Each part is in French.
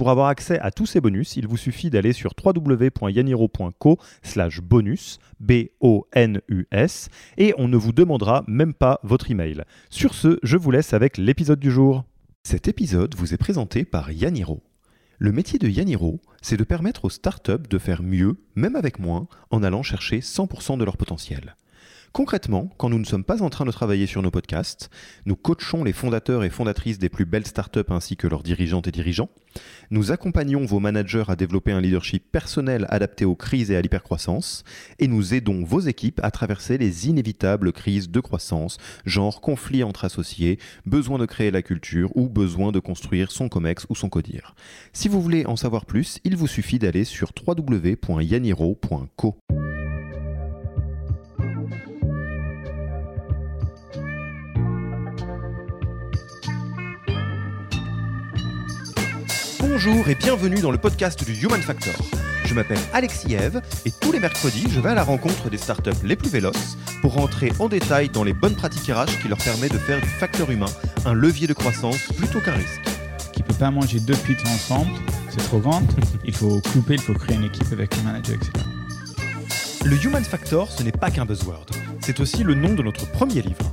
Pour avoir accès à tous ces bonus, il vous suffit d'aller sur www.yaniro.co slash bonus, B-O-N-U-S, et on ne vous demandera même pas votre email. Sur ce, je vous laisse avec l'épisode du jour. Cet épisode vous est présenté par Yaniro. Le métier de Yaniro, c'est de permettre aux startups de faire mieux, même avec moins, en allant chercher 100% de leur potentiel. Concrètement, quand nous ne sommes pas en train de travailler sur nos podcasts, nous coachons les fondateurs et fondatrices des plus belles startups ainsi que leurs dirigeantes et dirigeants. Nous accompagnons vos managers à développer un leadership personnel adapté aux crises et à l'hypercroissance. Et nous aidons vos équipes à traverser les inévitables crises de croissance, genre conflit entre associés, besoin de créer la culture ou besoin de construire son COMEX ou son CODIR. Si vous voulez en savoir plus, il vous suffit d'aller sur www.yaniro.co. Bonjour et bienvenue dans le podcast du Human Factor. Je m'appelle Alexis Eve et tous les mercredis, je vais à la rencontre des startups les plus véloces pour rentrer en détail dans les bonnes pratiques RH qui leur permet de faire du facteur humain un levier de croissance plutôt qu'un risque. Qui peut pas manger deux pizzas ensemble, c'est trop grand. il faut couper, il faut créer une équipe avec un manager, etc. Le Human Factor, ce n'est pas qu'un buzzword. C'est aussi le nom de notre premier livre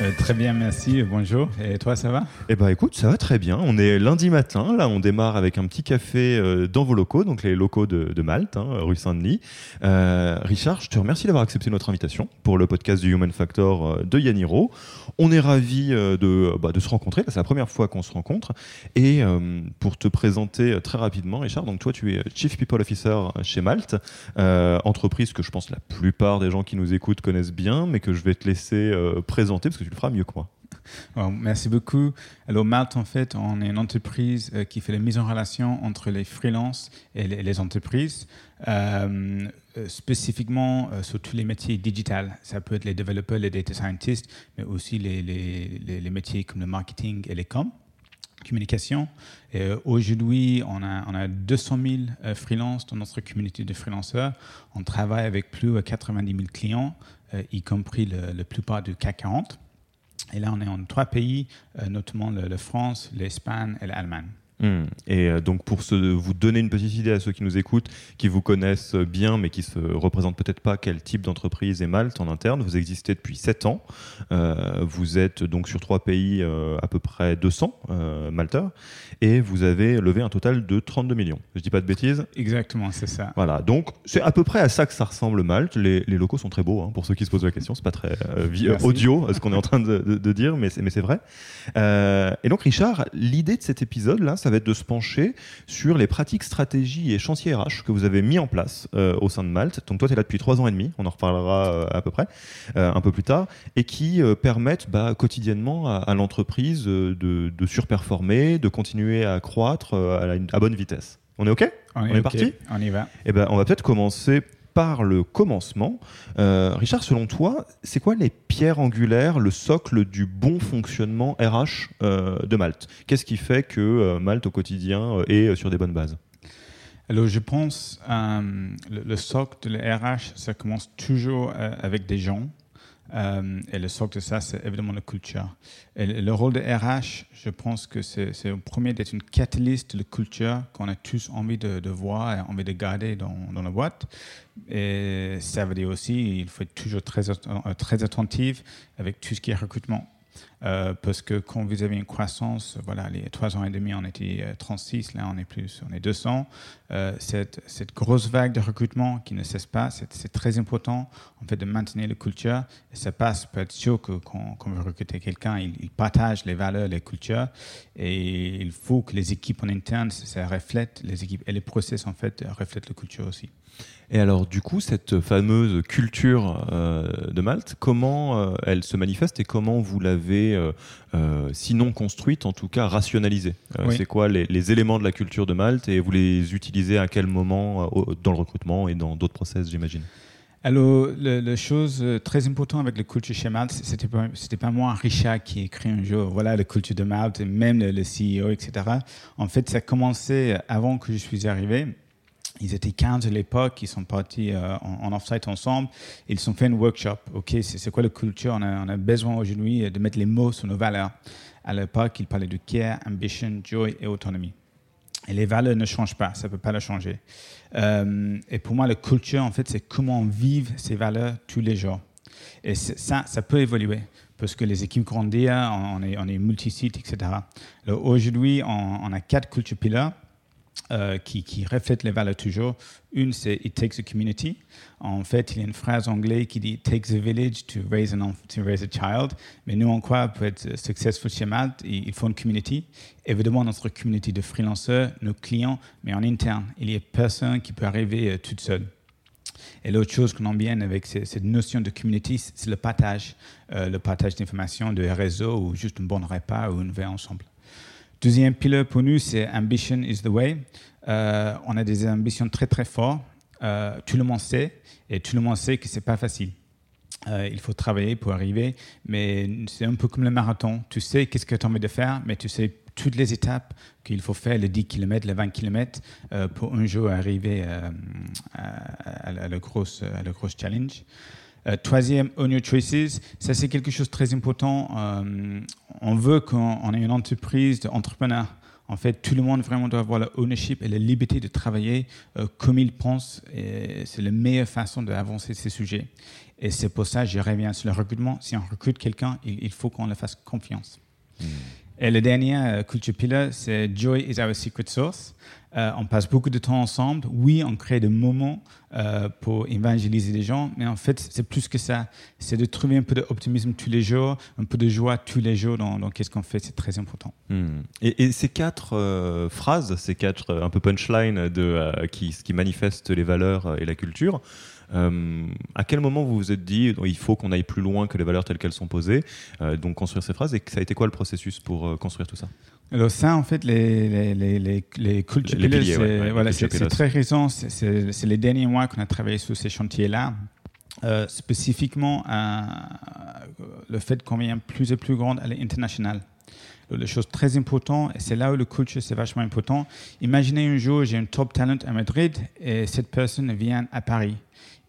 Euh, très bien, merci. Bonjour. Et toi, ça va? Eh ben, écoute, ça va très bien. On est lundi matin. Là, on démarre avec un petit café euh, dans vos locaux, donc les locaux de, Malte, hein, rue Saint-Denis. Euh, Richard, je te remercie d'avoir accepté notre invitation pour le podcast du Human Factor de Yaniro. On est ravis de, bah, de se rencontrer. C'est la première fois qu'on se rencontre. Et pour te présenter très rapidement, Richard, donc toi, tu es Chief People Officer chez Malte, entreprise que je pense la plupart des gens qui nous écoutent connaissent bien, mais que je vais te laisser présenter parce que tu mieux que moi. merci beaucoup. Alors, Malte, en fait, on est une entreprise euh, qui fait la mise en relation entre les freelances et les, entreprises, euh, euh, spécifiquement sur tous les métiers digitales. Ça peut être les développeurs, les data scientists, mais aussi les, les, les métiers comme le marketing et les com communication. Aujourd'hui, on a, on a 200 000 freelances dans notre communauté de freelanceurs. On travaille avec plus de 90 000 clients, y compris la plupart du CAC 40. Et là, on est en trois pays, euh, notamment la France, l'Espagne et l'Allemagne. Hmm. Et euh, donc pour vous donner une petite idée à ceux qui nous écoutent, qui vous connaissent bien, mais qui se représentent peut-être pas quel type d'entreprise est Malte en interne, vous existez depuis 7 ans. Euh, vous êtes donc sur trois pays euh, à peu près 200 malteurs, et vous avez levé un total de 32 millions. Je dis pas de bêtises Exactement, c'est ça. Voilà, donc c'est à peu près à ça que ça ressemble Malte. Les, locaux sont très beaux, hein, pour ceux qui se posent la question. C'est pas très audio ce qu'on est en train de, de dire, mais c'est vrai. et donc Richard, l'idée de cet épisode là, ça va être de se pencher sur les pratiques, stratégies et chantiers RH que vous avez mis en place euh, au sein de Malte. Donc toi, tu es là depuis trois ans et demi, on en reparlera euh, à peu près euh, un peu plus tard, et qui permettent bah, quotidiennement à, l'entreprise de, surperformer, de continuer à croître à, bonne vitesse. On est OK? On est, parti? On y va. Eh ben, on va peut-être commencer par le commencement. Euh, Richard, selon toi, c'est quoi les pierres angulaires, le socle du bon fonctionnement RH euh, de Malte? Qu'est-ce qui fait que euh, Malte au quotidien est sur des bonnes bases? Alors, je pense le, le, socle de la RH, ça commence toujours avec des gens. Euh, et le socle de ça, c'est évidemment la culture. Le rôle de RH, je pense que c'est au premier d'être une catalyste de la culture qu'on a tous envie de, voir et envie de garder dans, la boîte. Et ça veut dire aussi qu'il faut être toujours très, très attentif avec tout ce qui est recrutement. Euh, parce que quand vous avez une croissance, voilà, les trois ans et demi, on était 36, là on est plus, on est 200. Euh, cette, cette, grosse vague de recrutement qui ne cesse pas, c'est très important en fait de maintenir la culture. Et ça passe pour être sûr que quand, vous recrutez quelqu'un, il, partage les valeurs, les cultures. Et il faut que les équipes en interne, ça reflète les équipes et les process en fait reflètent la culture aussi. Et alors, du coup, cette fameuse culture euh, de Malte, comment euh, elle se manifeste et comment vous l'avez, euh, sinon construite, en tout cas rationalisée C'est quoi les, éléments de la culture de Malte et vous les utilisez à quel moment dans le recrutement et dans d'autres process, j'imagine? Alors, la, chose très importante avec la culture chez Malte, c'était pas, c'était pas moi, Richard, qui écrit un jour, voilà, la culture de Malte, même le, le CEO, etc. En fait, ça a commencé avant que je suis arrivé. Ils étaient 15 à l'époque, ils sont partis euh, en, off-site ensemble, ils ont fait un workshop. OK, c'est quoi la culture? On a, besoin aujourd'hui de mettre les mots sur nos valeurs. À l'époque, ils parlaient de care, ambition, joy et autonomie. Et les valeurs ne changent pas, ça ne peut pas le changer. Euh, et pour moi, la culture, en fait, c'est comment on vit ces valeurs tous les jours. Et ça, ça peut évoluer parce que les équipes grandissent, on est, on est multi-sites, etc. Aujourd'hui, on, a quatre culture pillars euh, qui, qui, reflète les valeurs toujours. Une, c'est It takes a community. En fait, il y a une phrase anglaise qui dit It takes a village to raise, a child. Mais nous, on croit, pour être successful chez Malte, il faut une community. Évidemment, notre community de freelancers, nos clients, mais en interne, il n'y a personne qui peut arriver euh, toute seule. Et l'autre chose qu'on aime bien avec cette notion de community, c'est le partage, euh, le partage d'informations, de réseaux ou juste un bon repas ou une veille ensemble. Deuxième pilier pour nous, c'est Ambition is the way. Euh, on a des ambitions très très fortes. Euh, tout le monde sait, et tout le monde sait que c'est pas facile. Euh, il faut travailler pour arriver, mais c'est un peu comme le marathon. Tu sais qu'est-ce que tu as envie de faire, mais tu sais toutes les étapes qu'il faut faire, les 10 km, les 20 km, pour un jour arriver à, à, grosse, à la grosse challenge. Euh, troisième, own your choices. Ça, c'est quelque chose de très important. Euh, on veut qu'on ait une entreprise d'entrepreneurs. En fait, tout le monde vraiment doit avoir la ownership et la liberté de travailler euh, comme il pense. C'est la meilleure façon d'avancer ces sujets. Et c'est pour ça je reviens sur le recrutement. Si on recrute quelqu'un, il, faut qu'on le fasse confiance. Hmm. Et le dernier culture pillar, c'est Joy is our secret source. Euh, on passe beaucoup de temps ensemble. Oui, on crée des moments euh, pour évangéliser les gens, mais en fait, c'est plus que ça. C'est de trouver un peu d'optimisme tous les jours, un peu de joie tous les jours dans, qu'est-ce qu'on fait. C'est très important. Hmm. Et, ces quatre euh, phrases, ces quatre un peu punchline de, qui manifestent les valeurs et la culture, à quel moment vous vous êtes dit il faut qu'on aille plus loin que les valeurs telles qu'elles sont posées, donc construire ces phrases, et ça a été quoi le processus pour construire tout ça? Alors ça, en fait, les, les, les, les, les c'est très récent. C'est les derniers mois qu'on a travaillé sur ces chantiers-là. Euh, spécifiquement le fait qu'on vient plus et plus grande à l'international. La chose très importante, et c'est là où le culture c'est vachement important. Imaginez un jour, j'ai un top talent à Madrid et cette personne vient à Paris.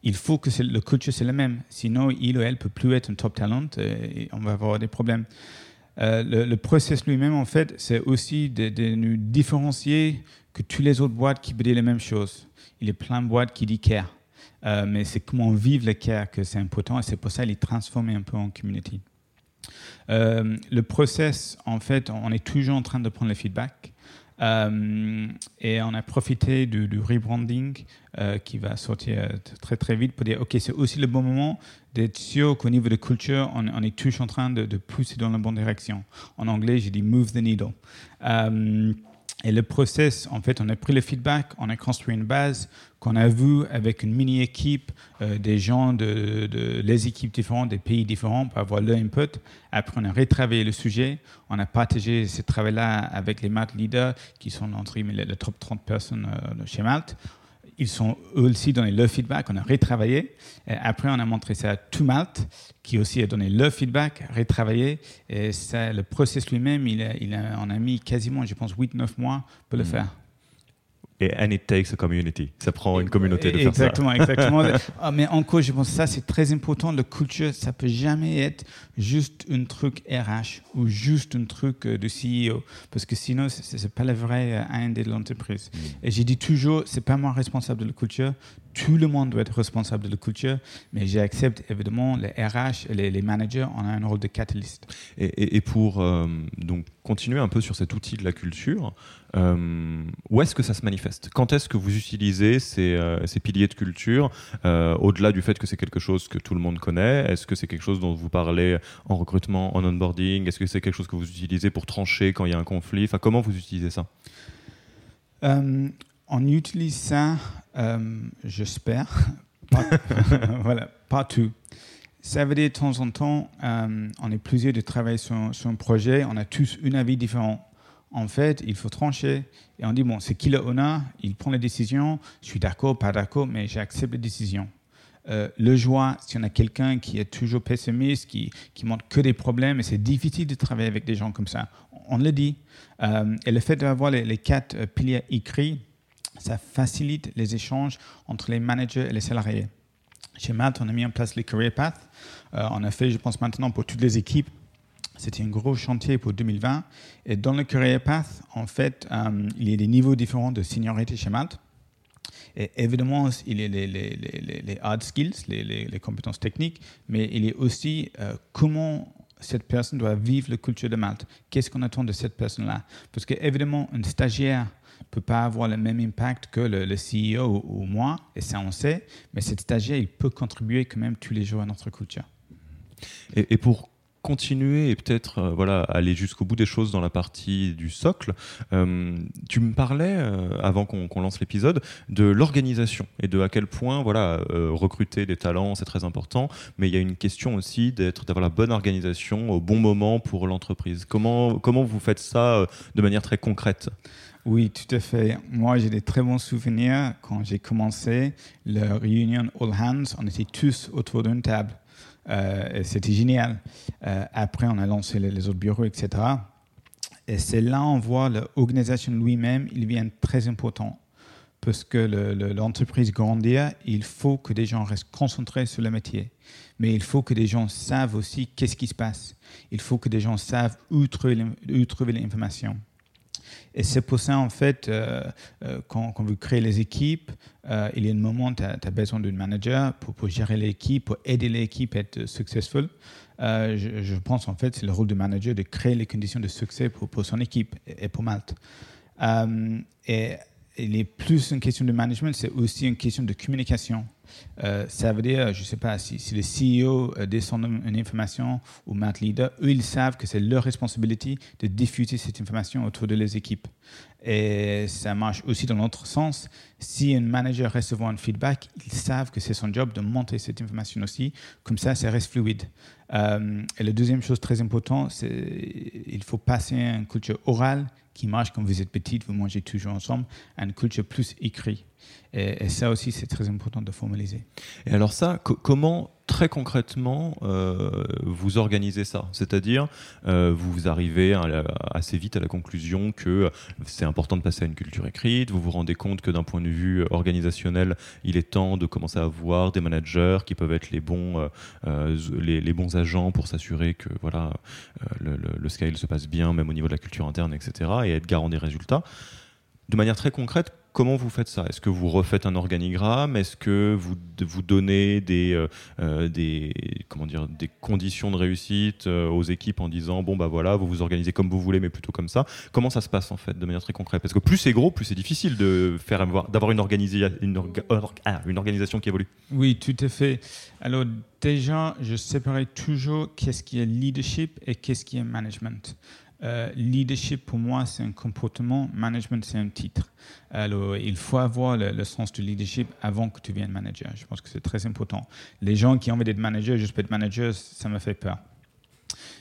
Il faut que le culture c'est le même, sinon il ou elle peut plus être un top talent et on va avoir des problèmes. Euh, le, process lui-même, en fait, c'est aussi de, nous différencier que toutes les autres boîtes qui disent les mêmes choses. Il y a plein de boîtes qui disent care. Euh, mais c'est comment vivre le care que c'est important et c'est pour ça qu'il est transformé un peu en community. Euh, le process, en fait, on est toujours en train de prendre le feedback. Euh, et on a profité du, rebranding euh, qui va sortir très très vite pour dire ok c'est aussi le bon moment d'être sûr qu'au niveau de culture on, est tous en train de, pousser dans la bonne direction. En anglais j'ai dit move the needle. Euh, et le process, en fait, on a pris le feedback, on a construit une base qu'on a vue avec une mini-équipe, euh, des gens de, les équipes différentes, des pays différents pour avoir leur input. Après, on a retravaillé le sujet, on a partagé ce travail-là avec les Malte leaders qui sont entre les top 30 personnes euh, chez Malte ils sont eux aussi donné leur feedback, on a retravaillé. Et après, on a montré ça à tout Malte, qui aussi a donné leur feedback, retravaillé. Et ça, le process lui-même, il, il on a mis quasiment, je pense, 8-9 mois pour le mm. faire et and it takes a community. Ça prend une communauté de faire ça. Exactement, exactement. Ah, mais encore, je pense que ça, c'est très important. Le culture, ça peut jamais être juste un truc RH ou juste un truc euh, de CEO. Parce que sinon, ce n'est pas le vrai AND euh, de l'entreprise. Mm. Et j'ai dit toujours, c'est pas moi responsable de la culture. Tout le monde doit être responsable de la culture, mais j'accepte évidemment les RH et les, managers ont un rôle de catalyste. Et, pour euh, donc continuer un peu sur cet outil de la culture, euh, où est-ce que ça se manifeste? Quand est-ce que vous utilisez ces, euh, ces piliers de culture, au-delà du fait que c'est quelque chose que tout le monde connaît? Est-ce que c'est quelque chose dont vous parlez en recrutement, en onboarding? Est-ce que c'est quelque chose que vous utilisez pour trancher quand il y a un conflit? Enfin, Comment vous utilisez ça? On utilise ça, euh, j'espère, voilà, partout. Ça veut dire de temps en temps, euh, on est plusieurs de travailler sur, un projet, on a tous un avis différent. En fait, il faut trancher et on dit bon, c'est qui le honneur Il prend les décisions. Je suis d'accord, pas d'accord, mais j'accepte les décisions. Euh, le joie, si on a quelqu'un qui est toujours pessimiste, qui, qui montre que des problèmes, et c'est difficile de travailler avec des gens comme ça. On le dit. et le fait d'avoir les, quatre piliers écrits, ça facilite les échanges entre les managers et les salariés. Chez Matt, on a mis en place les Career Paths. Euh, on a fait, je pense maintenant, pour toutes les équipes, c'était un gros chantier pour 2020. Et dans le Career Path, en fait, euh, il y a des niveaux différents de seniorité chez Matt. Et évidemment, il y a les, hard skills, les, compétences techniques, mais il y a aussi euh, comment cette personne doit vivre la culture de Malte. Qu'est-ce qu'on attend de cette personne-là? Parce qu'évidemment, un stagiaire peut pas avoir le même impact que le, CEO ou, moi, et ça on sait, mais cet stagiaire, il peut contribuer quand même tous les jours à notre culture. Et, pour continuer et peut-être euh, voilà aller jusqu'au bout des choses dans la partie du socle. Euh, tu me parlais euh, avant qu'on lance l'épisode de l'organisation et de à quel point voilà recruter des talents c'est très important, mais il y a une question aussi d'avoir la bonne organisation au bon moment pour l'entreprise. Comment comment vous faites ça de manière très concrète? Oui, tout à fait. Moi, j'ai des très bons souvenirs. Quand j'ai commencé la réunion All Hands, on était tous autour d'une table. Euh, C'était génial. Euh, après, on a lancé les, autres bureaux, etc. Et c'est là on voit l'organisation lui-même, il devient très important. Parce que l'entreprise grandit, il faut que des gens restent concentrés sur le métier. Mais il faut que des gens savent aussi qu'est-ce qui se passe. Il faut que des gens savent où trouver, l'information. Et c'est pour ça, en fait, euh, euh, quand, quand, vous créez les équipes, euh, il y a un moment où tu as, besoin d'un manager pour, gérer l'équipe, pour aider l'équipe à être successful. Je, je, pense, en fait, c'est le rôle du manager de créer les conditions de succès pour, pour son équipe et, pour Malte. et il est plus une question de management, c'est aussi une question de communication. Euh, ça veut dire, je ne sais pas, si, si le CEO euh, descend une information ou Matt Leader, eux, ils savent que c'est leur responsabilité de diffuser cette information autour de les équipes. Et ça marche aussi dans l'autre sens. Si un manager reçoit un feedback, ils savent que c'est son job de monter cette information aussi. Comme ça, ça reste fluide. Euh, et la deuxième chose très importante, c'est qu'il faut passer à une culture orale qui marche quand vous êtes petite, vous mangez toujours ensemble, à une culture plus écrite. Et, ça aussi, c'est très important de formaliser. Et alors ça, comment très concrètement euh, vous organisez ça C'est-à-dire, euh, vous arrivez assez vite à la conclusion que c'est important de passer à une culture écrite, vous vous rendez compte que d'un point de vue organisationnel, il est temps de commencer à avoir des managers qui peuvent être les bons, euh, les, bons agents pour s'assurer que voilà, le, le scale se passe bien, même au niveau de la culture interne, etc., et être garant des résultats. De manière très concrète, Comment vous faites ça? Est-ce que vous refaites un organigramme? Est-ce que vous vous donnez des, euh, euh, des, comment dire, des conditions de réussite euh, aux équipes en disant bon bah voilà, vous vous organisez comme vous voulez, mais plutôt comme ça? Comment ça se passe en fait de manière très concrète? Parce que plus c'est gros, plus c'est difficile d'avoir une, une, ah, une organisation qui évolue. Oui, tout à fait. Alors déjà, je séparais toujours qu'est-ce qui est leadership et qu'est-ce qui est management. Euh, leadership, pour moi, c'est un comportement. Management, c'est un titre. Alors, il faut avoir le, sens du leadership avant que tu viennes manager. Je pense que c'est très important. Les gens qui ont envie d'être manager, juste être manager, ça me fait peur.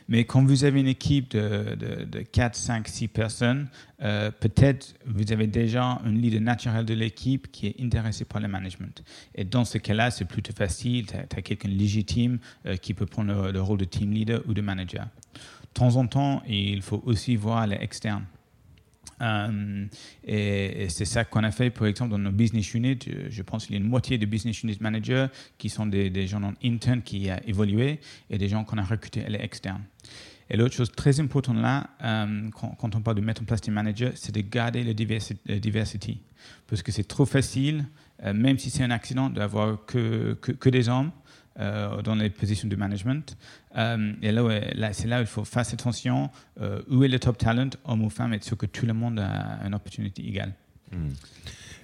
Mais quand vous avez une équipe de, de, 4, 5, 6 personnes, euh, peut-être vous avez déjà un leader naturel de l'équipe qui est intéressé par le management. Et dans ce cas-là, c'est plutôt facile. Tu as, quelqu'un légitime euh, qui peut prendre le, rôle de team leader ou de manager. Temps en temps, il faut aussi voir les externes. Euh, et, c'est ça qu'on a fait, par exemple, dans nos business units. Je, pense qu'il y a une moitié de business unit managers qui sont des, gens en interne qui ont évolué et des gens qu'on a recrutés à l'externe. Et l'autre chose très importante là, euh, quand, on parle de mettre en place des managers, c'est de garder la diversité. Parce que c'est trop facile, euh, même si c'est un accident, d'avoir que, que, des hommes euh, dans les positions de management. et là, c'est là où il faut faire attention. où est le top talent, homme ou femme, et sûr que tout le monde a une opportunité égale. Hmm.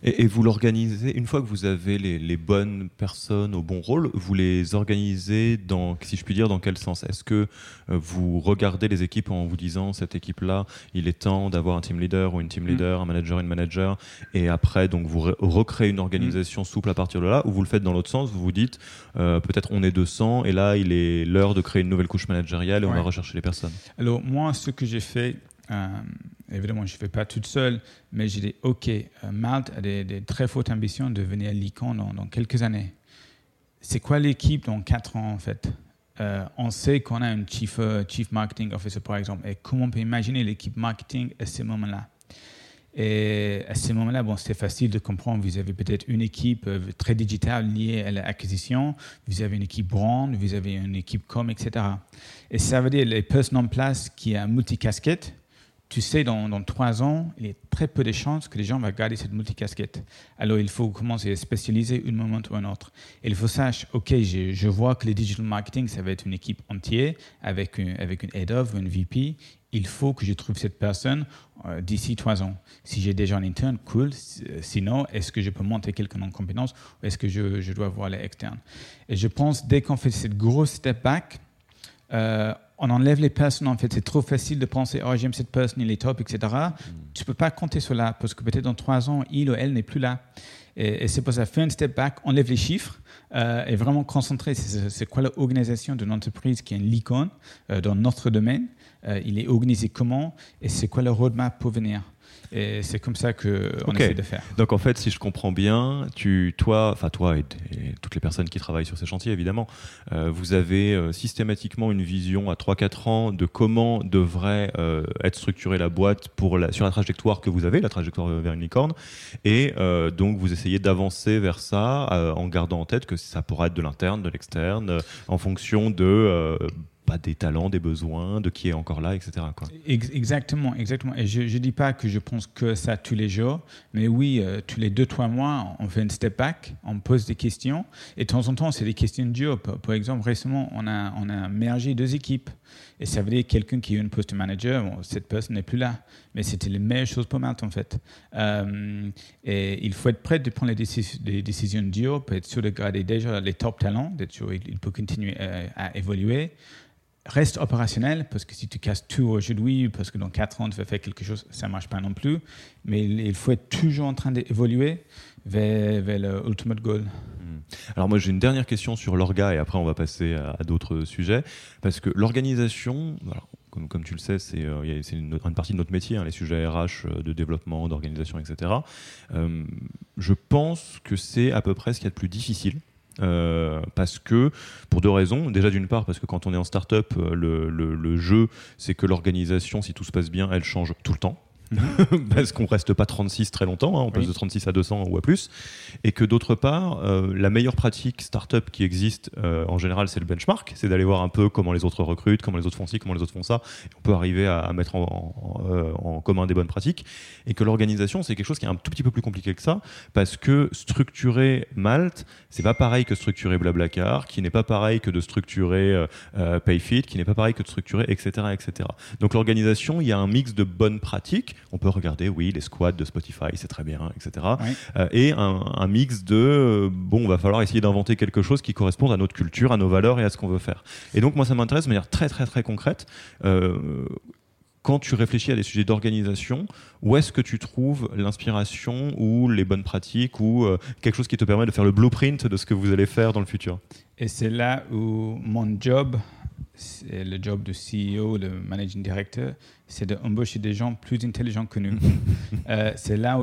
Et, vous l'organisez, une fois que vous avez les, bonnes personnes au bon rôle, vous les organisez dans, si je puis dire, dans quel sens? Est-ce que euh, vous regardez les équipes en vous disant, cette équipe-là, il est temps d'avoir un team leader ou une team mm. leader, un manager, une manager, et après, donc, vous recréez une organisation mm. souple à partir de là, ou vous le faites dans l'autre sens, vous vous dites, euh, peut-être on est 200, et là, il est l'heure de créer une nouvelle couche managériale et on va rechercher les personnes? Alors, moi, ce que j'ai fait, euh, évidemment, je ne fais pas toute seule, mais j'ai dit, OK, euh, Malte a des, très fortes ambitions de devenir l'icon dans, dans, quelques années. C'est quoi l'équipe dans quatre ans, en fait? Euh, On sait qu'on a un chief, chief marketing officer, par exemple, et comment on peut imaginer l'équipe marketing à ce moment-là? Et à ce moment-là, bon, c'était facile de comprendre. Vous avez peut-être une équipe très digitale liée à l'acquisition, vous avez une équipe brand, vous avez une équipe com, etc. Et ça veut dire les personnes en place qui ont multicasquette, tu sais, dans, trois ans, il y a très peu de chances que les gens vont garder cette multicasquette. Alors, il faut commencer à spécialiser un moment ou un autre. Et il faut savoir, OK, je, vois que le digital marketing, ça va être une équipe entière avec une, avec une head of, une VP. Il faut que je trouve cette personne euh, d'ici trois ans. Si j'ai déjà un interne, cool. Sinon, est-ce que je peux monter quelqu'un en compétence ou est-ce que je, je dois voir les externes Et je pense, dès qu'on fait cette grosse step back, euh, on enlève les personnes, en fait, c'est trop facile de penser, oh, j'aime cette personne, il est top, etc. Mm. Tu ne peux pas compter sur là, parce que peut-être dans trois ans, il ou elle n'est plus là. Et, c'est pour ça, faire un step back, enlève les chiffres euh, et vraiment concentrer, c'est quoi l'organisation d'une entreprise qui est une icône euh, dans notre domaine, euh, il est organisé comment? Et c'est quoi le roadmap pour venir? Et c'est comme ça qu'on essaie de faire. Donc en fait, si je comprends bien, tu, toi, enfin toi et, toutes les personnes qui travaillent sur ces chantiers, évidemment, euh, vous avez euh, systématiquement une vision à 3-4 ans de comment devrait euh, être structurée la boîte pour la, sur la trajectoire que vous avez, la trajectoire vers une licorne. Et donc vous essayez d'avancer vers ça en gardant en tête que ça pourra être de l'interne, de l'externe, en fonction de pas des talents, des besoins, de qui est encore là, etc. Exactement, exactement. Et je ne dis pas que je pense que ça tous les jours, mais oui, euh, tous les deux, trois mois, on fait une step back, on pose des questions, et de temps en temps, c'est des questions job. Par exemple, récemment, on a, on a mergé deux équipes, et ça veut dire quelqu'un qui est une post manager, cette personne n'est plus là, mais c'était les meilleures choses pour Malte, en fait. Euh, et il faut être prêt de prendre les, décisions de job, être sûr de garder déjà les top talents, d'être sûr qu'il peut continuer à évoluer reste opérationnel, parce que si tu casses tout aujourd'hui, parce que dans 4 ans, tu vas faire quelque chose, ça ne marche pas non plus. Mais il faut être toujours en train d'évoluer vers, vers l'ultimate goal. Hmm. Alors moi j'ai une dernière question sur l'orga et après on va passer à, d'autres sujets parce que l'organisation, comme, tu le sais, c'est euh, une, partie de notre métier, hein, les sujets RH, euh, de développement, d'organisation, etc. Euh, je pense que c'est à peu près ce qu'il y a de plus difficile euh, parce que, pour deux raisons. Déjà, d'une part, parce que quand on est en start-up, euh, le, le jeu, c'est que l'organisation, si tout se passe bien, elle change tout le temps. Parce qu'on reste pas 36 très longtemps, hein, on passe de 36 à 200 ou à plus, et que d'autre part, euh, la meilleure pratique startup qui existe euh, en général, c'est le benchmark, c'est d'aller voir un peu comment les autres recrutent, comment les autres font ci, comment les autres font ça, et on peut arriver à, mettre en, euh, en, commun des bonnes pratiques, et que l'organisation, c'est quelque chose qui est un tout petit peu plus compliqué que ça, parce que structurer Malte, c'est pas pareil que structurer Blablacar, qui n'est pas pareil que de structurer Payfit, qui n'est pas pareil que de structurer, etc., etc. Donc l'organisation, il y a un mix de bonnes pratiques on peut regarder, oui, les squads de Spotify, c'est très bien, etc. et euh, un, mix de, euh, bon, on va falloir essayer d'inventer quelque chose qui corresponde à notre culture, à nos valeurs et à ce qu'on veut faire. Et donc, moi, ça m'intéresse de manière très, très, très concrète. Euh, quand tu réfléchis à des sujets d'organisation, où est-ce que tu trouves l'inspiration ou les bonnes pratiques ou quelque chose qui te permet de faire le blueprint de ce que vous allez faire dans le futur? Et c'est là où mon job le job de CEO, de managing director, c'est d'embaucher des gens plus intelligents que nous. Euh, c'est là où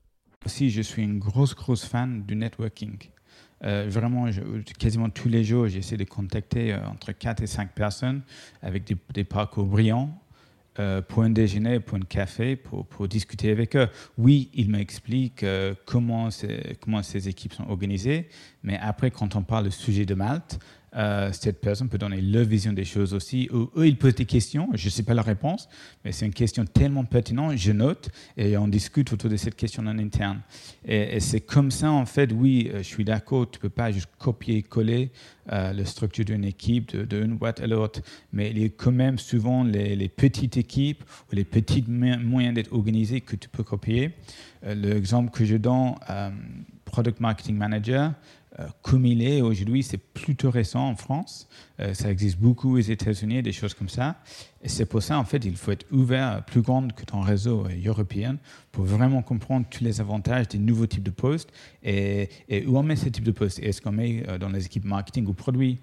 Aussi, je suis une grosse, grosse fan du networking. Euh, vraiment, quasiment tous les jours, j'essaie de contacter euh, entre 4 et 5 personnes avec des, des parcours brillants euh, pour un déjeuner, pour un café, pour, discuter avec eux. Oui, ils m'expliquent comment, comment ces équipes sont organisées, mais après, quand on parle du sujet de Malte, euh, cette personne peut donner leur vision des choses aussi. Eux, ils posent des questions, je ne sais pas la réponse, mais c'est une question tellement pertinente, je note, et on discute autour de cette question en interne. Et, c'est comme ça, en fait, oui, euh, je suis d'accord, tu ne peux pas juste copier-coller euh, la structure d'une équipe d'une boîte à l'autre, mais il y a quand même souvent les, petites équipes ou les petits moyens d'être organisés que tu peux copier. L'exemple que je donne, Product Marketing Manager, euh, comme il est aujourd'hui, c'est plutôt récent en France. Euh, ça existe beaucoup aux États-Unis, des choses comme ça. Et c'est pour ça, en fait, il faut être ouvert, plus grand que ton réseau euh, européen, pour vraiment comprendre tous les avantages des nouveaux types de postes et, où on met ces types de postes. Est-ce qu'on met dans les équipes marketing ou produits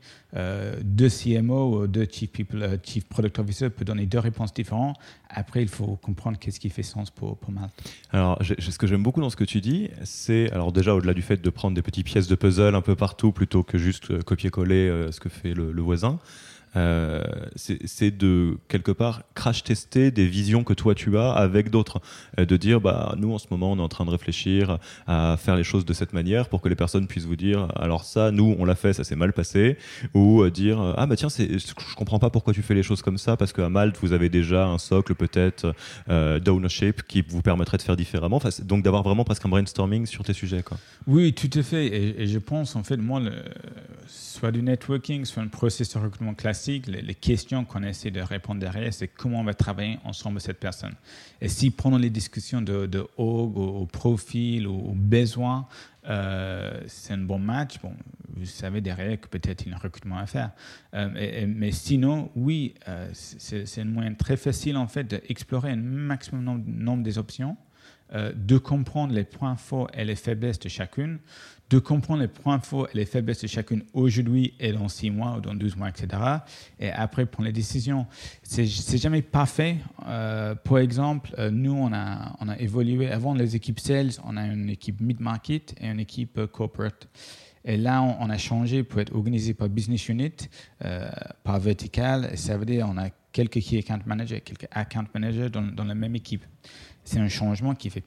Deux CMO deux Chief, People, Chief Product Officer peut donner deux réponses différentes. Après, il faut comprendre qu'est-ce qui fait sens pour, pour Malte. Alors, ce que j'aime beaucoup dans ce que tu dis, c'est, alors déjà, au-delà du fait de prendre des petites pièces de puzzle un peu partout plutôt que juste copier-coller ce que fait le voisin. Euh, c'est de quelque part crash tester des visions que toi tu as avec d'autres, euh, de dire bah nous en ce moment on est en train de réfléchir à faire les choses de cette manière pour que les personnes puissent vous dire alors ça nous on l'a fait ça s'est mal passé. Ou euh, dire ah bah tiens je comprends pas pourquoi tu fais les choses comme ça parce qu'à Malte vous avez déjà un socle peut-être d'ownership qui vous permettrait de faire différemment. Donc d'avoir vraiment presque un brainstorming sur tes sujets quoi. Oui tout à fait. Et, je pense en fait moi soit du networking soit un processus de recrutement classique les, questions qu'on essaie de répondre derrière, c'est comment on va travailler ensemble cette personne. Et si pendant les discussions de, de au, profil, ou besoin, euh, c'est un bon match, bon, vous savez derrière que peut-être il y a un recrutement à faire. Euh, mais sinon, oui, euh, c'est un moyen très facile en fait d'explorer un maximum nombre, nombre des options, de comprendre les points forts et les faiblesses de chacune, de comprendre les points forts et les faiblesses de chacune aujourd'hui et dans 6 mois ou dans 12 mois, etc. Et après prendre les décisions. C'est jamais parfait. Euh, par exemple, euh, nous, on a, on a évolué. Avant les équipes sales, on a une équipe mid-market et une équipe euh, corporate. Et là, on, a changé pour être organisé par business unit, par vertical. ça veut dire on a quelques key account managers, quelques account managers dans, dans la même équipe c'est un changement qui fait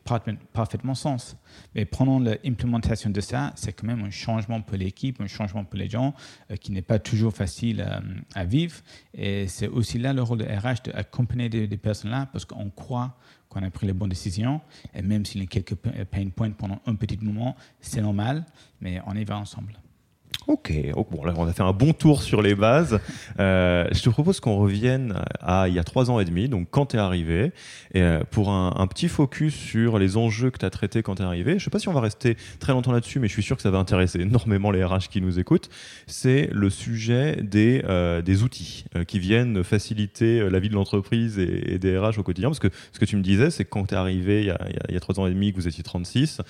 parfaitement sens. Mais prenons l'implémentation de ça, c'est quand même un changement pour l'équipe, un changement pour les gens euh, qui n'est pas toujours facile euh, à vivre. Et c'est aussi là le rôle de RH d'accompagner des, des personnes-là parce qu'on croit qu'on a pris les bonnes décisions. Et même s'il y a quelques pain points pendant un petit moment, c'est normal, mais on y va ensemble. Ok, bon, on a fait un bon tour sur les bases. Euh, je te propose qu'on revienne à il y a trois ans et demi, donc quand tu es arrivé, euh, pour un, petit focus sur les enjeux que tu as traités quand tu es arrivé. Je ne sais pas si on va rester très longtemps là-dessus, mais je suis sûr que ça va intéresser énormément les RH qui nous écoutent. C'est le sujet des, euh, outils qui viennent faciliter la vie de l'entreprise et, des RH au quotidien. Parce que ce que tu me disais, c'est que quand tu es arrivé il y, a, il y, a, trois ans et demi, que vous étiez 36,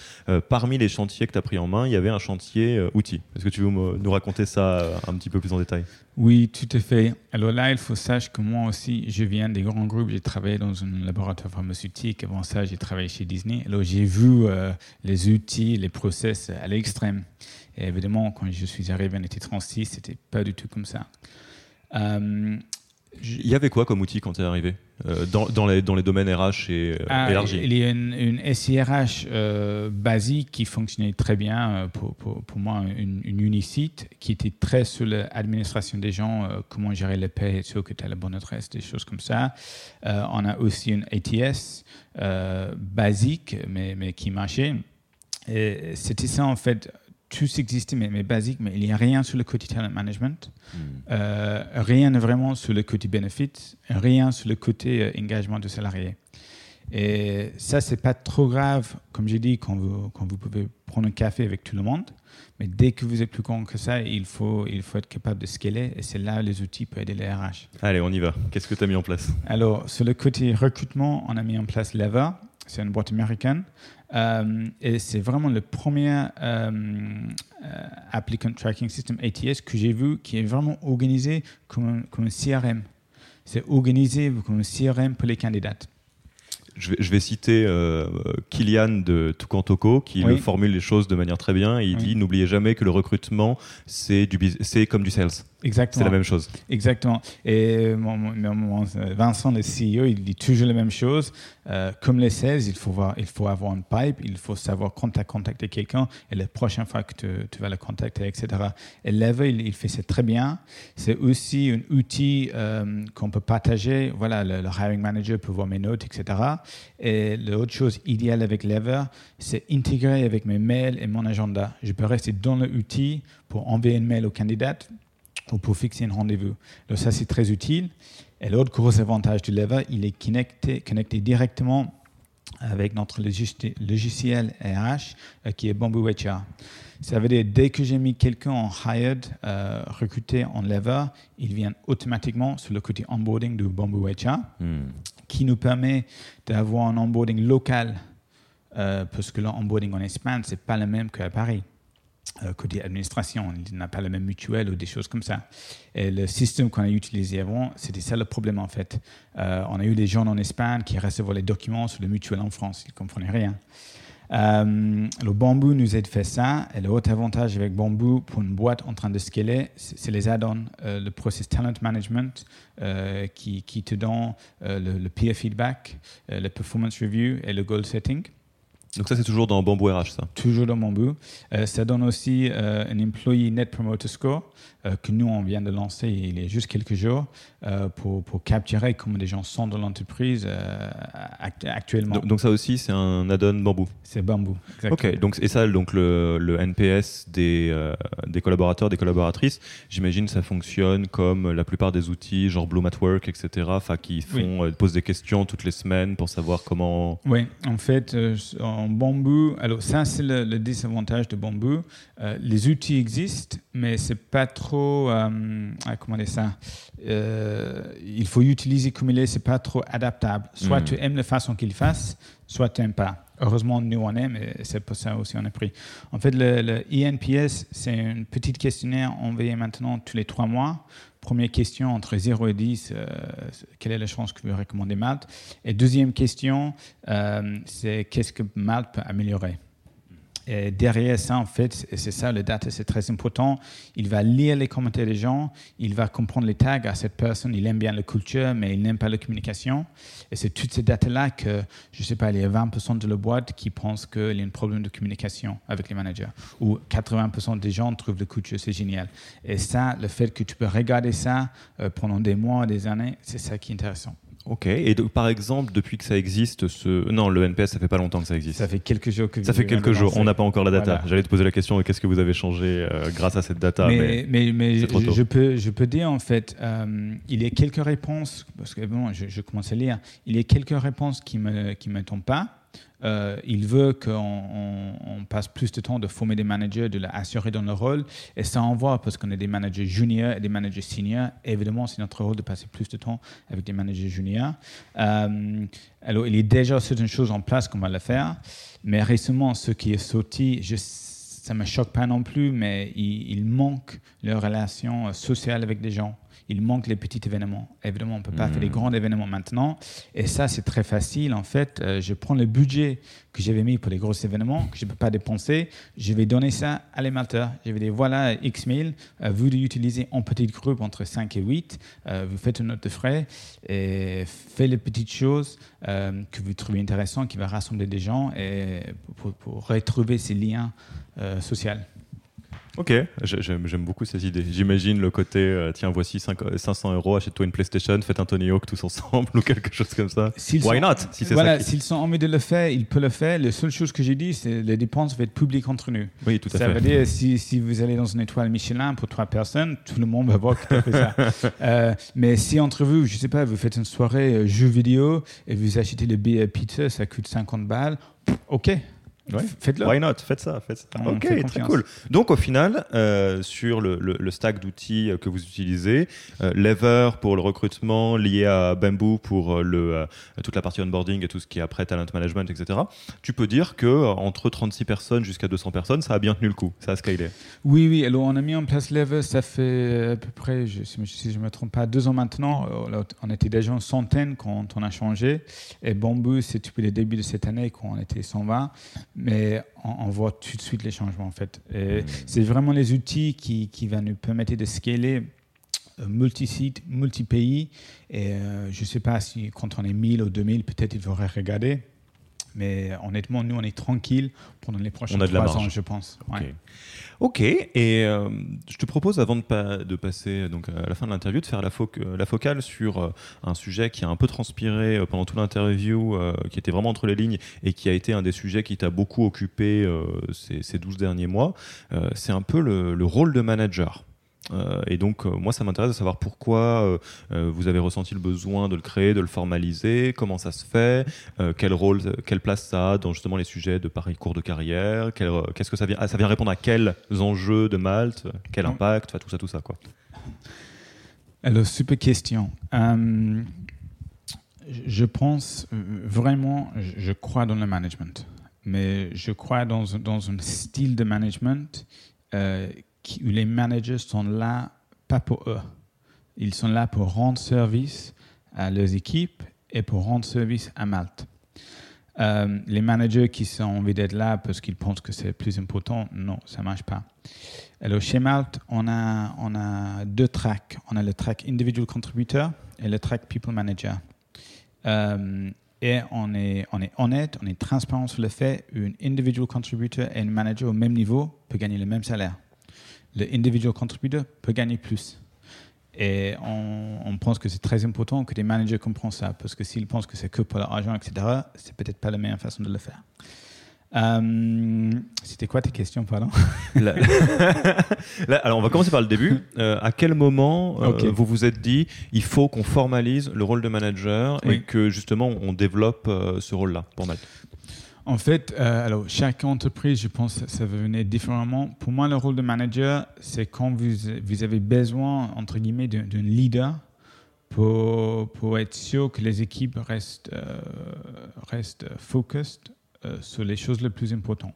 parmi les chantiers que tu as pris en main, il y avait un chantier outils. Est-ce que tu veux nous raconter ça euh, un petit peu plus en détail Oui, tout à fait. Alors là, il faut savoir que moi aussi, je viens des grands groupes. J'ai travaillé dans un laboratoire pharmaceutique. Avant ça, j'ai travaillé chez Disney. Alors j'ai vu euh, les outils, les process à l'extrême. Et évidemment, quand je suis arrivé en été 36, c'était pas du tout comme ça. Euh, il y avait quoi comme outil quand tu es arrivé euh, dans, dans, les, dans, les, domaines RH et euh, ah, élargis Il y a une, SIRH euh, basique qui fonctionnait très bien pour, pour, pour, moi, une, une unicite qui était très sur l'administration des gens, comment gérer les paix, être sûr que tu as la bonne adresse, des choses comme ça. on a aussi une ATS basique, mais, mais qui marchait. C'était ça, en fait, tout existait, mais, mais basique, mais il n'y a rien sur le côté talent management, hmm. euh, rien vraiment sur le côté benefit, rien sur le côté euh, engagement de salariés. Et ça, c'est pas trop grave, comme j'ai dit, quand vous, quand vous pouvez prendre un café avec tout le monde. Mais dès que vous êtes plus grand que ça, il faut, il faut être capable de scaler. Et c'est là les outils peuvent aider les RH. Allez, on y va. Qu'est-ce que tu as mis en place? Alors, sur le côté recrutement, on a mis en place Lever. C'est une boîte américaine. Euh, et c'est vraiment le premier euh, euh, applicant tracking system ATS que j'ai vu qui est vraiment organisé comme un, comme un CRM. C'est organisé comme un CRM pour les candidats. Je vais, citer euh, Kylian de Tukantoko qui formule les choses de manière très bien. il dit N'oubliez jamais que le recrutement, c'est comme du sales. Exactement. C'est la même chose. Exactement. Et Vincent, le CEO, il dit toujours la même chose. Euh, comme les sales, il faut, voir, il faut avoir une pipe, il faut savoir quand tu as contacté quelqu'un et la prochaine fois que tu, vas le contacter, etc. Et Level, il, fait ça très bien. C'est aussi un outil euh, qu'on peut partager. Voilà, le, hiring manager peut voir mes notes, etc. Et l'autre chose idéale avec Lever, c'est intégrer avec mes mails et mon agenda. Je peux rester dans l'outil pour envoyer un mail au candidat ou pour fixer un rendez-vous. Donc ça, c'est très utile. Et l'autre gros avantage du Lever, il est connecté, directement avec notre logiciel RH euh, qui est Bamboo HR. Ça veut dire dès que j'ai mis quelqu'un en hired, euh, recruté en lever, il vient automatiquement sur le côté onboarding de Bamboo HR. Qui nous permet d'avoir un onboarding local, euh, parce que l'onboarding en Espagne, c'est pas le même qu'à Paris. Euh, côté administration, il n'a pas la même mutuelle ou des choses comme ça. Et le système qu'on a utilisé avant, c'était ça le problème en fait. Euh, on a eu des gens en Espagne qui recevaient les documents sur le mutuelle en France, ils ne comprenaient rien. Euh, le bambou nous aide à faire ça. Et l'autre avantage avec bambou pour une boîte en train de scaler, c'est les add-ons, le process talent management qui, qui, te donne le, le, peer feedback, le performance review et le goal setting. Donc ça, c'est toujours dans Bamboo RH, ça Toujours dans Bamboo. Euh, ça donne aussi euh, un Employee Net Promoter Score euh, que nous, on vient de lancer il y a juste quelques jours pour, pour, capturer comment les gens sont dans l'entreprise actuellement. Donc, ça aussi, c'est un add-on Bamboo C'est Bamboo, exactement. Ok, donc, et ça, donc le, le NPS des, des collaborateurs, des collaboratrices, j'imagine ça fonctionne comme la plupart des outils, genre Bloom at Work, etc., qui font, posent des questions toutes les semaines pour savoir comment... Oui, en fait, en bambou, alors ça c'est le, désavantage de bambou. Euh, les outils existent, mais c'est pas trop, euh, ah, comment dire ça, euh, il faut utiliser comme il est, c'est pas trop adaptable. Soit hmm. tu aimes la façon qu'il fasse, soit tu n'aimes pas. Heureusement, nous on aime et c'est pour ça aussi on a pris. En fait, le, le INPS, c'est une petite questionnaire envoyé maintenant tous les trois mois Première question, entre 0 et 10, euh, quelle est la chance que vous recommandez Malte? Et deuxième question, euh, c'est qu'est-ce que Malte peut améliorer? Et derrière ça, en fait, c'est ça, le data, c'est très important. Il va lire les commentaires des gens, il va comprendre les tags à cette personne. Il aime bien la culture, mais il n'aime pas la communication. Et c'est toutes ces datas-là que, je ne sais pas, il y a 20% de la boîte qui pensent qu'il y a un problème de communication avec les managers. Ou 80% des gens trouvent le culture, c'est génial. Et ça, le fait que tu peux regarder ça euh, pendant des mois, des années, c'est ça qui est intéressant. Ok. Et par exemple, depuis que ça existe, ce non, le NPS, ça fait pas longtemps que ça existe. Ça fait quelques jours que. Ça fait quelques jours. On n'a pas encore la data. J'allais te poser la question. Qu'est-ce que vous avez changé euh, grâce à cette data Mais, mais, je, peux, je peux dire en fait, euh, il y a quelques réponses parce que bon, je, je, commence à lire. Il y a quelques réponses qui me qui me tombent pas. Euh, il veut qu'on passe plus de temps de former des managers, de l'assurer dans le rôle. Et ça envoie parce qu'on a des managers juniors et des managers seniors. évidemment, c'est notre rôle de passer plus de temps avec des managers juniors. Euh, alors, il y a déjà certaines choses en place qu'on va le faire. Mais récemment, ce qui est sorti, je, ça me choque pas non plus, mais il, il manque leur relation sociale avec des gens il manque les petits événements. Évidemment, on ne peut pas faire des hmm. grands événements maintenant. Et ça, c'est très facile. En fait, euh, je prends le budget que j'avais mis pour les gros événements, que je ne peux pas dépenser. Je vais donner ça à l'émetteur. Je vais dire, voilà, X 1000, euh, vous l'utilisez en petite groupe entre 5 et 8. Euh, vous faites une note de frais et faites les petites choses que vous trouvez intéressantes, qui va rassembler des gens et pour, retrouver ces liens sociaux. Ok, j'aime beaucoup ces idées. J'imagine le côté, euh, tiens, voici 500 euros, achète-toi une PlayStation, faites un Tony Hawk tous ensemble ou quelque chose comme ça. Why not si Voilà, s'ils sont envie de le faire, ils peuvent le faire. La seule chose que j'ai dit, c'est les dépenses vont être publiques entre nous. Oui, tout à ça fait. Ça veut dire, si, si, vous allez dans une étoile Michelin pour trois personnes, tout le monde va voir que tu as fait ça. euh, mais si entre vous, je sais pas, vous faites une soirée euh, jeux vidéo et vous achetez le billet pizza, ça coûte 50 balles, ok. Faites-le. Why not? Faites ça, faites ça. ok, très cool. Donc au final, euh, sur le, le, stack d'outils que vous utilisez, euh, Lever pour le recrutement, lié à Bamboo pour euh, le, toute la partie onboarding et tout ce qui est après talent management, etc. Tu peux dire que entre 36 personnes jusqu'à 200 personnes, ça a bien tenu le coup, ça a scalé. Oui, oui. Alors on a mis en place Lever, ça fait à peu près, je, si je ne me trompe pas, deux ans maintenant. On était déjà une centaine quand on a changé. Et Bamboo, c'est depuis le début de cette année quand on était 120 mais on, voit tout de suite les changements en fait. Hmm. c'est vraiment les outils qui, qui vont nous permettre de scaler euh, multi-sites, multi-pays. Et euh, je ne sais pas si quand on est 1000 ou 2000, peut-être il faudrait regarder. Mais honnêtement, nous, on est tranquille pendant les prochains trois ans, je pense. Ok, et euh, je te propose, avant de, de, passer donc, à la fin de l'interview, de faire la, la focale sur euh, un sujet qui a un peu transpiré euh, pendant toute l'interview, qui était vraiment entre les lignes et qui a été un des sujets qui t'a beaucoup occupé ces, ces 12 derniers mois. C'est un peu le, le rôle de manager. Euh, et donc, euh, moi, ça m'intéresse de savoir pourquoi euh, vous avez ressenti le besoin de le créer, de le formaliser, comment ça se fait, quel rôle, quelle place ça a dans justement les sujets de parcours de carrière, qu'est-ce que ça vient, ah, ça vient répondre à quels enjeux de Malte, quel impact, tout ça, tout ça, quoi. Alors, super question. je pense vraiment, je crois dans le management, mais je crois dans, dans un style de management où les managers sont là pas pour eux. Ils sont là pour rendre service à leurs équipes et pour rendre service à Malte. Euh, les managers qui sont envie d'être là parce qu'ils pensent que c'est plus important, non, ça ne marche pas. Alors chez Malte, on a, on a deux tracks. On a le track Individual Contributor et le track People Manager. Euh, et on est, on est honnête, on est transparent sur le fait qu'un individual contributor et un manager au même niveau peut gagner le même salaire le individual contributor peut gagner plus. Et on, pense que c'est très important que les managers comprennent ça, parce que s'ils pensent que c'est que pour l'argent, etc., c'est peut-être pas la meilleure façon de le faire. Euh, c'était quoi tes questions, pardon? Alors, on va commencer par le début. Euh, à quel moment euh, vous vous êtes dit il faut qu'on formalise le rôle de manager et que justement on développe ce rôle-là pour Malte? En fait, euh, alors chaque entreprise, je pense, ça va venir différemment. Pour moi, le rôle de manager, c'est quand vous, avez besoin, entre guillemets, d'un leader pour, pour, être sûr que les équipes restent, euh, restent focused euh, sur les choses les plus importantes.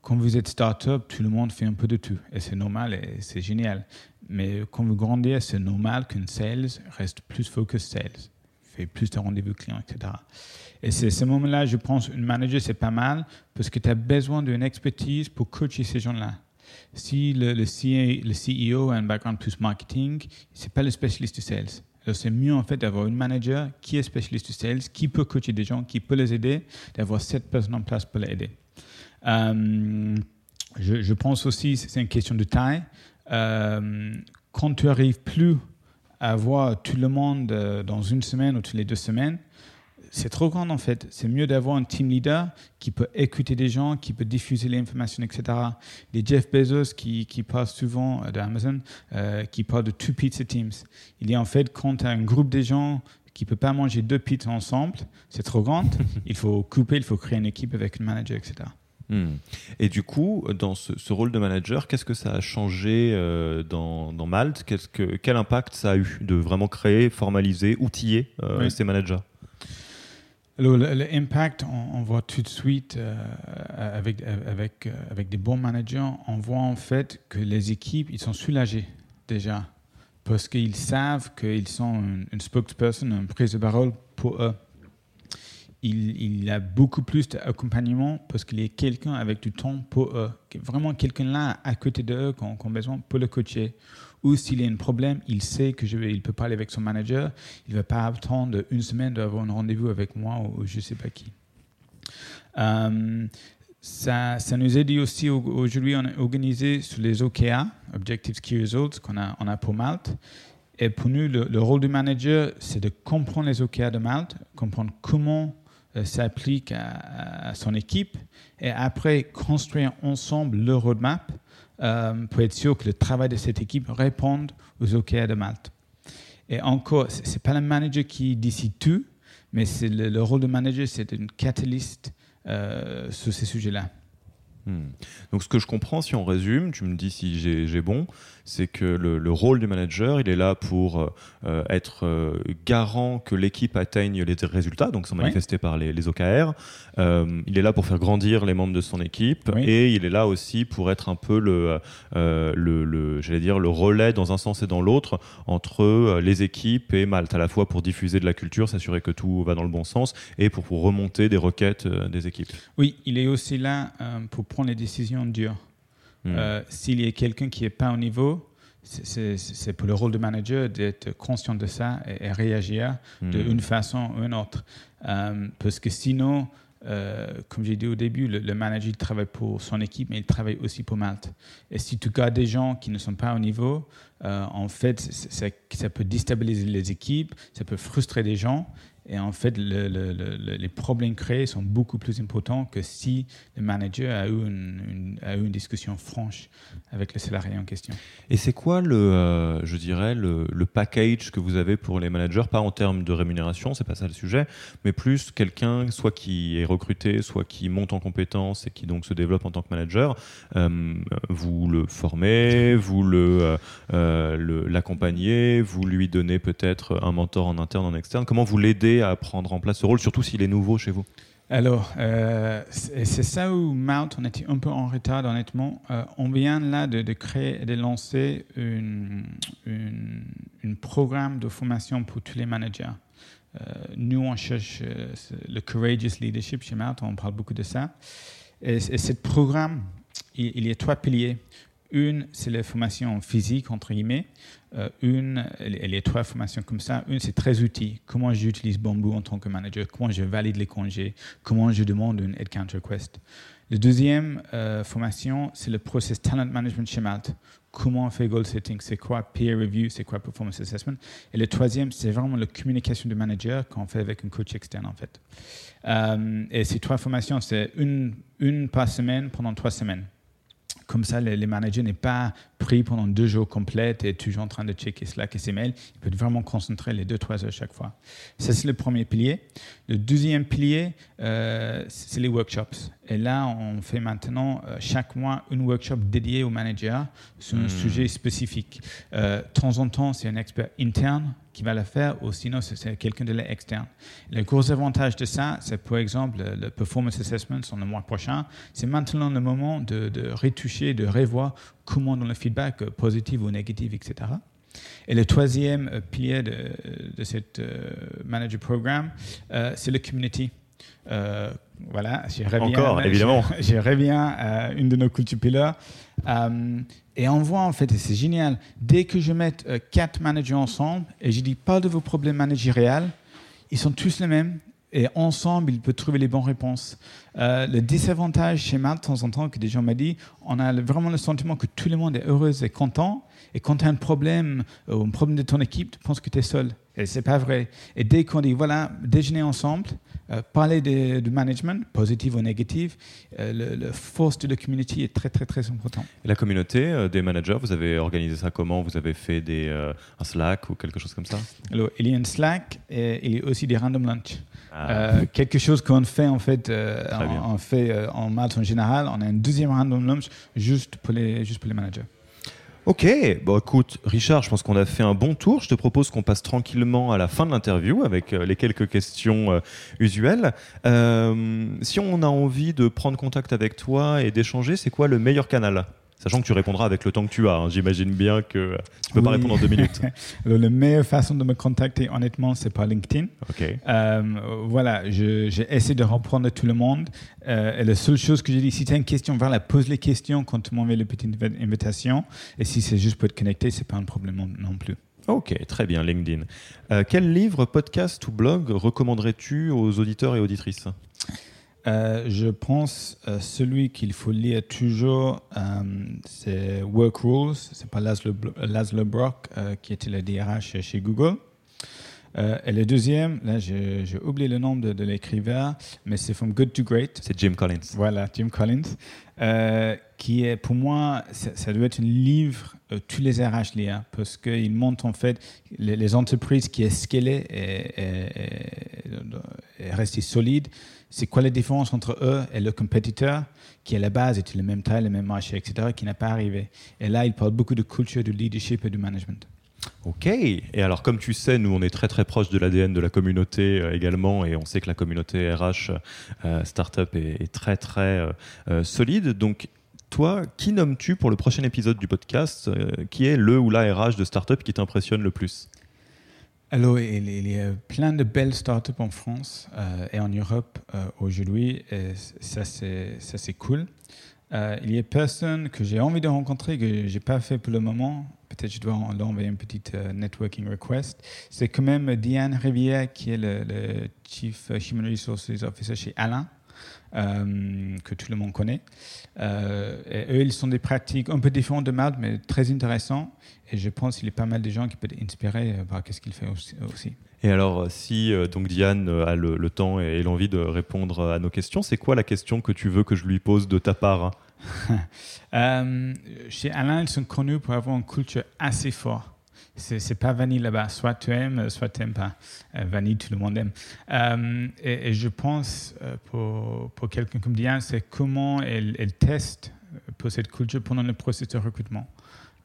Quand vous êtes start-up, tout le monde fait un peu de tout. Et c'est normal et c'est génial. Mais quand vous grandissez, c'est normal qu'une sales reste plus focus sales, fait plus de rendez-vous clients, etc. Et c'est ce moment-là, je pense, une manager, c'est pas mal parce que tu as besoin d'une expertise pour coacher ces gens-là. Si le, CEO, a un background plus marketing, c'est pas le spécialiste de sales. Alors c'est mieux en fait d'avoir une manager qui est spécialiste de sales, qui peut coacher des gens, qui peut les aider, d'avoir cette personne en place pour les aider. Euh, je, pense aussi, c'est une question de taille. Euh, quand tu arrives plus à voir tout le monde euh, dans une semaine ou toutes les deux semaines, c'est trop grand en fait. C'est mieux d'avoir un team leader qui peut écouter des gens, qui peut diffuser l'information, etc. Les Jeff Bezos qui, qui parlent souvent d'Amazon, euh, qui parlent de two pizza teams. Il y a en fait quand tu as un groupe de gens qui ne peut pas manger deux pizzas ensemble, c'est trop grand. il faut couper, il faut créer une équipe avec un manager, etc. Hmm. Et du coup, dans ce, rôle de manager, qu'est-ce que ça a changé euh, dans, Malte que, Quel impact ça a eu de vraiment créer, formaliser, outiller euh, ces managers? L'impact, on, voit tout de suite euh, avec, avec, euh, avec des bons managers, on voit en fait que les équipes, ils sont soulagés déjà parce qu'ils savent qu'ils sont une, spokesperson, une prise de parole pour eux. Il, il a beaucoup plus d'accompagnement parce qu'il y a quelqu'un avec du temps pour eux. Vraiment quelqu'un là à côté d'eux qu'on a besoin pour le coacher ou s'il y a un problème, il sait que je vais, il peut parler avec son manager. Il ne va pas attendre une semaine d'avoir un rendez-vous avec moi ou, je ne sais pas qui. Euh, ça, ça, nous aide aussi aujourd'hui, on est organisé sur les OKR, Objectives Key Results, qu'on a, a pour Malte. Et pour nous, le, rôle du manager, c'est de comprendre les OKR de Malte, comprendre comment euh, ça applique à, son équipe, et après construire ensemble le roadmap euh, pour être sûr que le travail de cette équipe réponde aux OKR de Malte. Et encore, ce n'est pas le manager qui décide tout, mais c'est le, rôle du manager, c'est une catalyste euh, sur ces sujets-là. Hmm. Donc ce que je comprends, si on résume, tu me dis si j'ai bon, c'est que le, rôle du manager, il est là pour euh, euh, être euh, garant que l'équipe atteigne les résultats, donc sont manifestés par les, OKR. il est là pour faire grandir les membres de son équipe et il est là aussi pour être un peu le, le, j'allais dire, le relais dans un sens et dans l'autre entre les équipes et Malte, à la fois pour diffuser de la culture, s'assurer que tout va dans le bon sens et pour, pour remonter des requêtes des équipes. Oui, il est aussi là pour prendre les décisions dures. Hmm. Euh, s'il y a quelqu'un qui n'est pas au niveau, c'est pour le rôle de manager d'être conscient de ça et, réagir d'une hmm. façon ou d'une autre. Euh, parce que sinon, euh, comme j'ai dit au début, le, manager travaille pour son équipe, mais il travaille aussi pour Malte. Et si tu gardes des gens qui ne sont pas au niveau, en fait, ça peut déstabiliser les équipes, ça peut frustrer des gens. Et en fait, les problèmes créés sont beaucoup plus importants que si le manager a eu une, discussion franche avec le salarié en question. Et c'est quoi le, euh, je dirais, le, package que vous avez pour les managers, pas en termes de rémunération, c'est pas ça le sujet, mais plus quelqu'un soit qui est recruté, soit qui monte en compétences et qui donc se développe en tant que manager. Euh, vous le formez, vous le euh, l'accompagnez, vous lui donnez peut-être un mentor en interne, en externe. Comment vous l'aidez à prendre en place ce rôle, surtout s'il est nouveau chez vous alors, euh, c'est ça où Mount, on était un peu en retard, honnêtement. Euh, on vient là de, créer et de lancer un une, programme de formation pour tous les managers. Euh, nous, on cherche le courageous leadership chez Mount, on parle beaucoup de ça. Et, ce programme, il, y a trois piliers. Une, c'est la formation physique, entre guillemets. Euh, une, a trois formations comme ça. Une, c'est très utile. Comment j'utilise Bamboo en tant que manager? Comment je valide les congés? Comment je demande une headcount request? La deuxième euh, formation, c'est le process talent management chez Malte. Comment on fait goal setting? C'est quoi peer review? C'est quoi performance assessment? Et le troisième, c'est vraiment la communication du manager qu'on fait avec un coach externe, en fait. Euh, et ces trois formations, c'est une, une par semaine pendant trois semaines. Comme ça, les, managers n'est pas pris pendant deux jours complets et toujours en train de checker Slack et ses mails. Il peut vraiment concentrer les deux, trois heures chaque fois. Ça, c'est le premier pilier. Le deuxième pilier, euh, c'est les workshops. Et là, on fait maintenant euh, chaque mois une workshop dédiée au manager sur un hmm. sujet spécifique. Euh, de temps en temps, c'est un expert interne qui va le faire, ou sinon c'est quelqu'un de l'externe. Le gros avantage de ça, c'est par exemple le performance assessment sur le mois prochain. C'est maintenant le moment de, de, retoucher, de revoir comment dans le feedback euh, positif ou négatif, etc. Et le troisième euh, pilier de, de cette euh, manager programme, c'est le community. voilà, j'y reviens. Encore, évidemment. Reviens à une de nos culture pillars. Et on voit en fait, et c'est génial, dès que je mets euh, quatre managers ensemble et je dis pas de vos problèmes managériels, ils sont tous les mêmes et ensemble, ils peuvent trouver les bonnes réponses. Euh, le désavantage chez Malte, de temps en temps, que des gens m'ont dit, on a vraiment le sentiment que tout le monde est heureux et content. Et quand tu as un problème, euh, un problème de ton équipe, tu penses que tu es seul. Et c'est pas vrai. Et dès qu'on dit, voilà, déjeuner ensemble, euh, parler de, management, positif ou négatif, euh, le, force de la community est très, très, très important. Et la communauté des managers, vous avez organisé ça comment? Vous avez fait des, un Slack ou quelque chose comme ça? Alors, il y a un Slack et il y a aussi des random lunch. Ah. quelque chose qu'on fait en fait, on, fait en Malte en général. On a un deuxième random lunch juste pour les, juste pour les managers. Ok, bon écoute, Richard, je pense qu'on a fait un bon tour. Je te propose qu'on passe tranquillement à la fin de l'interview avec euh, les quelques questions euh, usuelles. Euh, si on a envie de prendre contact avec toi et d'échanger, c'est quoi le meilleur canal? Sachant que tu répondras avec le temps que tu as. Hein. J'imagine bien que tu ne peux pas répondre en deux minutes. la meilleure façon de me contacter, honnêtement, c'est par LinkedIn. Euh, voilà, j'ai essayé de reprendre tout le monde. Euh, et la seule chose que j'ai dit, si tu as une question, voilà, pose les questions quand tu m'envoies les petites invitations. Et si c'est juste pour te connecter, ce n'est pas un problème non, plus. Ok, très bien, LinkedIn. Euh, quel livre, podcast ou blog recommanderais-tu aux auditeurs et auditrices? Euh, je pense euh, celui qu'il faut lire toujours, euh, c'est Work Rules. C'est pas Laszlo, Brock qui était le DRH chez Google. et le deuxième, là j'ai oublié le nom de, l'écrivain, mais c'est From Good to Great. C'est Jim Collins. Voilà, Jim Collins, qui est pour moi, ça, doit être un livre tous les RH lire parce qu'il montre en fait les, entreprises qui escalaient et, et, et, et solides c'est quoi la différence entre eux et le compétiteur qui à la base était le même taille, le même marché, etc., qui n'a pas arrivé? Et là, il parle beaucoup de culture, de leadership et de management. Ok. Et alors, comme tu sais, nous, on est très très proche de l'ADN de la communauté euh, également, et on sait que la communauté RH euh, startup est, très très euh, solide. Donc, toi, qui nommes-tu pour le prochain épisode du podcast Qui est le ou la RH de startup qui t'impressionne le plus? Alors, il, y a plein de belles startups en France euh, et en Europe euh, aujourd'hui, et ça c'est cool. Euh, il y a personne que j'ai envie de rencontrer que j'ai pas fait pour le moment. Peut-être je dois leur envoyer une petite networking request. C'est quand même Diane Rivière qui est le, le Chief Human Resources Officer chez Alain. Euh, que tout le monde connaît. Euh, et eux, ils sont des pratiques un peu différentes de Mad, mais très intéressants. Et je pense qu'il y a pas mal de gens qui peuvent être inspirés euh, par ce qu'il fait aussi. Et alors, si donc Diane a le, temps et l'envie de répondre à nos questions, c'est quoi la question que tu veux que je lui pose de ta part? Chez Alain, ils sont connus pour avoir une culture assez forte c'est pas vanille là-bas. Soit tu aimes, soit tu n'aimes pas. Euh, vanille, tout le monde aime. Euh, et, je pense, euh, pour, pour quelqu'un comme Diane, c'est comment elle, elle, teste pour cette culture pendant le processus de recrutement.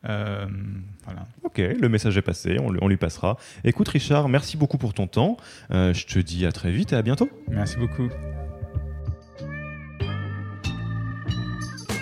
voilà. Ok, le message est passé, on, on, lui passera. Écoute Richard, merci beaucoup pour ton temps. je te dis à très vite et à bientôt. Merci beaucoup.